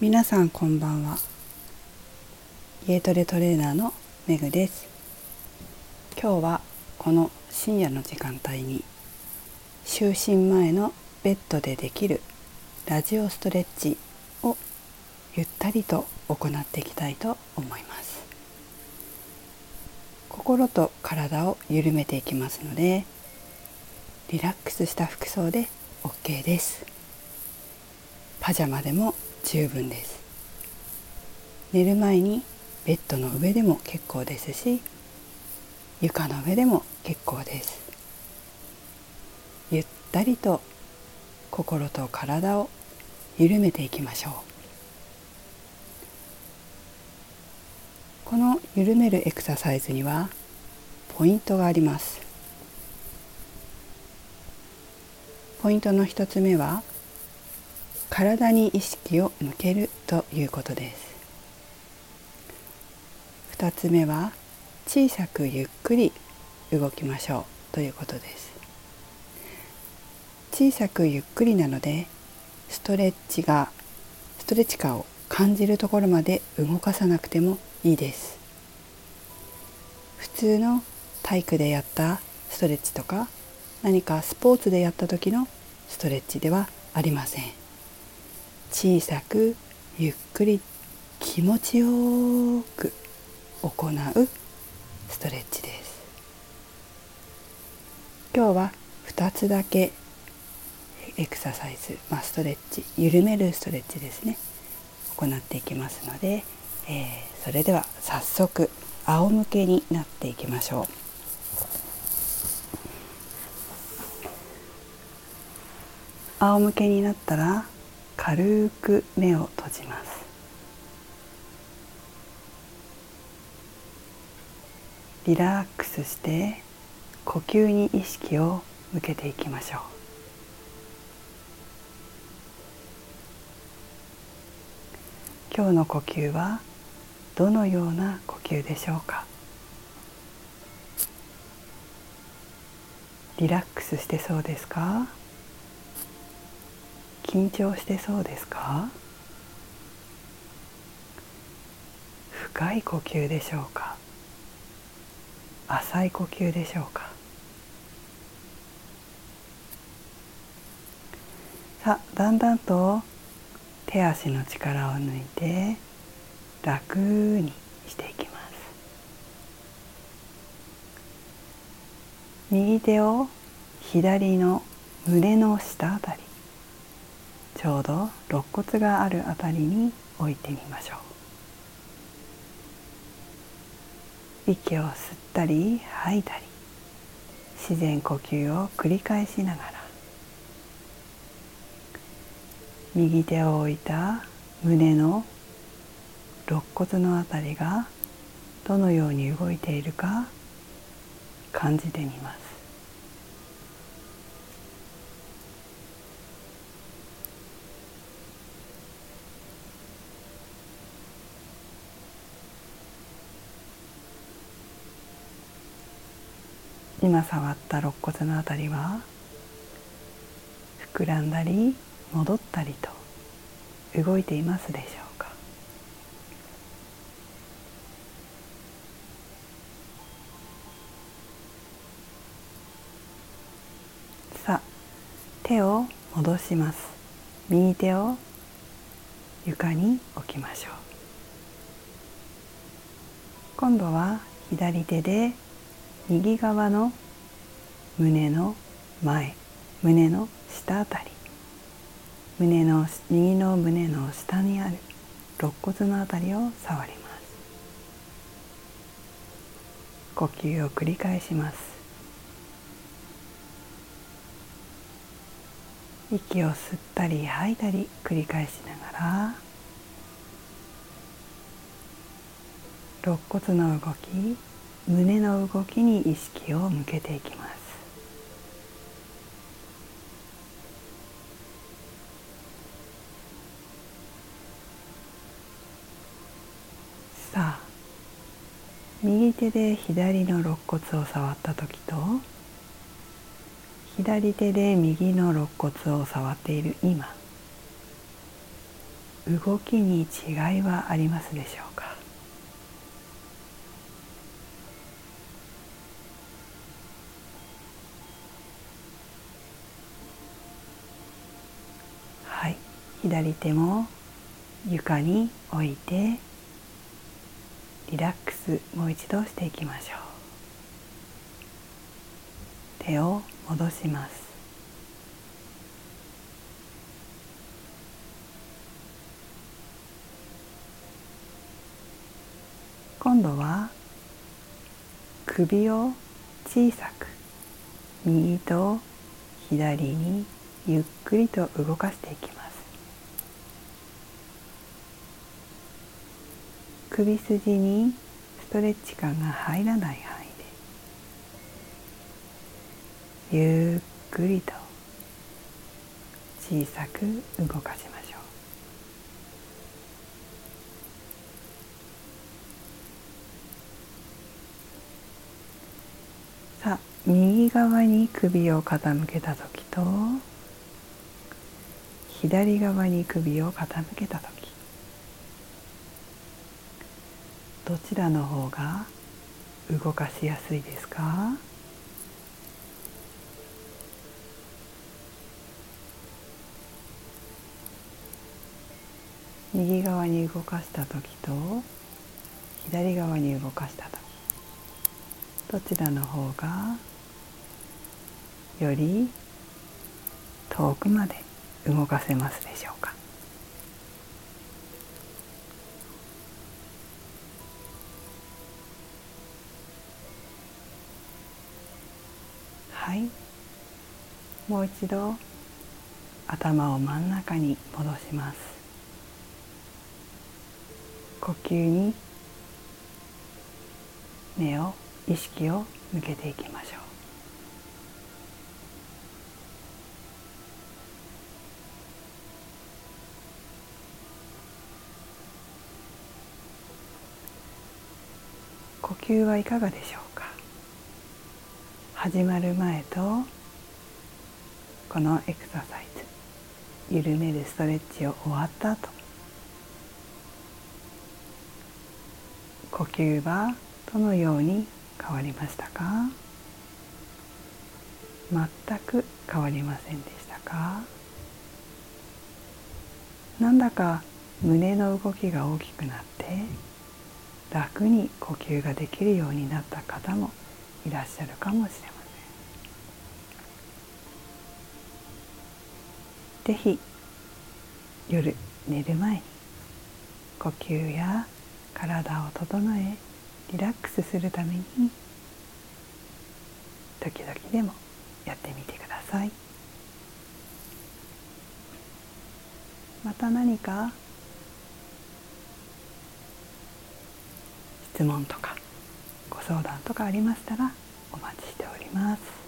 皆さんこんばんは。家トレトレーナーのめぐです。今日はこの深夜の時間帯に就寝前のベッドでできるラジオストレッチをゆったりと行っていきたいと思います。心と体を緩めていきますのでリラックスした服装で OK です。パジャマでも十分です。寝る前にベッドの上でも結構ですし床の上でも結構です。ゆったりと心と体を緩めていきましょう。この緩めるエクササイズにはポイントがあります。ポイントの一つ目は体に意識を向けるということです。2つ目は小さくゆっくり動きましょうということです。小さくゆっくりなのでストレッチがストレッチ感を感じるところまで動かさなくてもいいです。普通の体育でやったストレッチとか何かスポーツでやった時のストレッチではありません。小さくゆっくり気持ちよく行うストレッチです。今日は2つだけエクササイズ、まあ、ストレッチ緩めるストレッチですね。行っていきますので、えー、それでは早速仰向けになっていきましょう。仰向けになったら軽く目を閉じます。リラックスして呼吸に意識を向けていきましょう。今日の呼吸はどのような呼吸でしょうか？リラックスしてそうですか？緊張してそうですか？深い呼吸でしょうか？浅い呼吸でしょうか？さあだんだんと手足の力を抜いて楽にしていきます。右手を左の胸の下あたり。ちょうど肋骨があるあたりに置いてみましょう。息を吸ったり吐いたり自然呼吸を繰り返しながら右手を置いた胸の肋骨のあたりがどのように動いているか感じてみます。今触った肋骨のあたりは膨らんだり戻ったりと動いていますでしょうか？さあ手を戻します。右手を床に置きましょう。今度は左手で右側の胸の前胸の下あたり胸の右の胸の下にある肋骨のあたりを触ります。呼吸を繰り返します。息を吸ったり吐いたり繰り返しながら肋骨の動き胸の動きに意識を向けていきます。さあ右手で左の肋骨を触った時と左手で右の肋骨を触っている今動きに違いはありますでしょうか？左手も床に置いてリラックスもう一度していきましょう。手を戻します。今度は首を小さく右と左にゆっくりと動かしていきます。首筋にストレッチ感が入らない範囲でゆっくりと小さく動かしましょう。さあ右側に首を傾けた時と左側に首を傾けた時。どちらの方が動かしやすいですか？右側に動かした時と左側に動かした時どちらの方がより遠くまで動かせますでしょうか？はい。もう一度頭を真ん中に戻します。呼吸に目を意識を向けていきましょう。呼吸はいかがでしょう？始まる前とこのエクササイズ緩めるストレッチを終わった後呼吸はどのように変わりましたか？全く変わりませんでしたか？なんだか胸の動きが大きくなって楽に呼吸ができるようになった方もいらっしゃるかもしれません。ぜひ夜寝る前に呼吸や体を整えリラックスするために時々でもやってみてくださいまた何か質問とか相談とかありましたらお待ちしております。